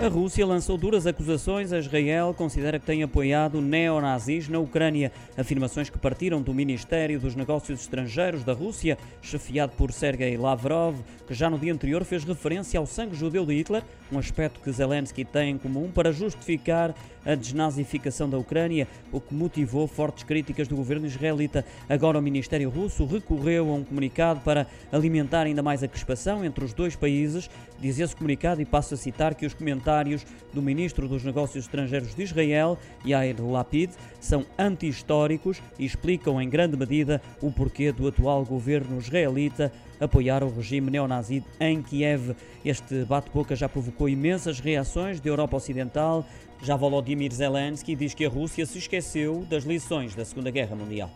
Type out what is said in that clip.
A Rússia lançou duras acusações a Israel, considera que tem apoiado neonazis na Ucrânia. Afirmações que partiram do Ministério dos Negócios Estrangeiros da Rússia, chefiado por Sergei Lavrov, que já no dia anterior fez referência ao sangue judeu de Hitler, um aspecto que Zelensky tem em comum para justificar a desnazificação da Ucrânia, o que motivou fortes críticas do governo israelita. Agora o Ministério russo recorreu a um comunicado para alimentar ainda mais a crispação entre os dois países. Diz esse comunicado, e passo a citar, que os comentários do Ministro dos Negócios Estrangeiros de Israel, Yair Lapid, são anti-históricos e explicam em grande medida o porquê do atual governo israelita apoiar o regime neonazi em Kiev. Este bate-boca já provocou imensas reações da Europa Ocidental. Já Volodymyr Zelensky diz que a Rússia se esqueceu das lições da Segunda Guerra Mundial.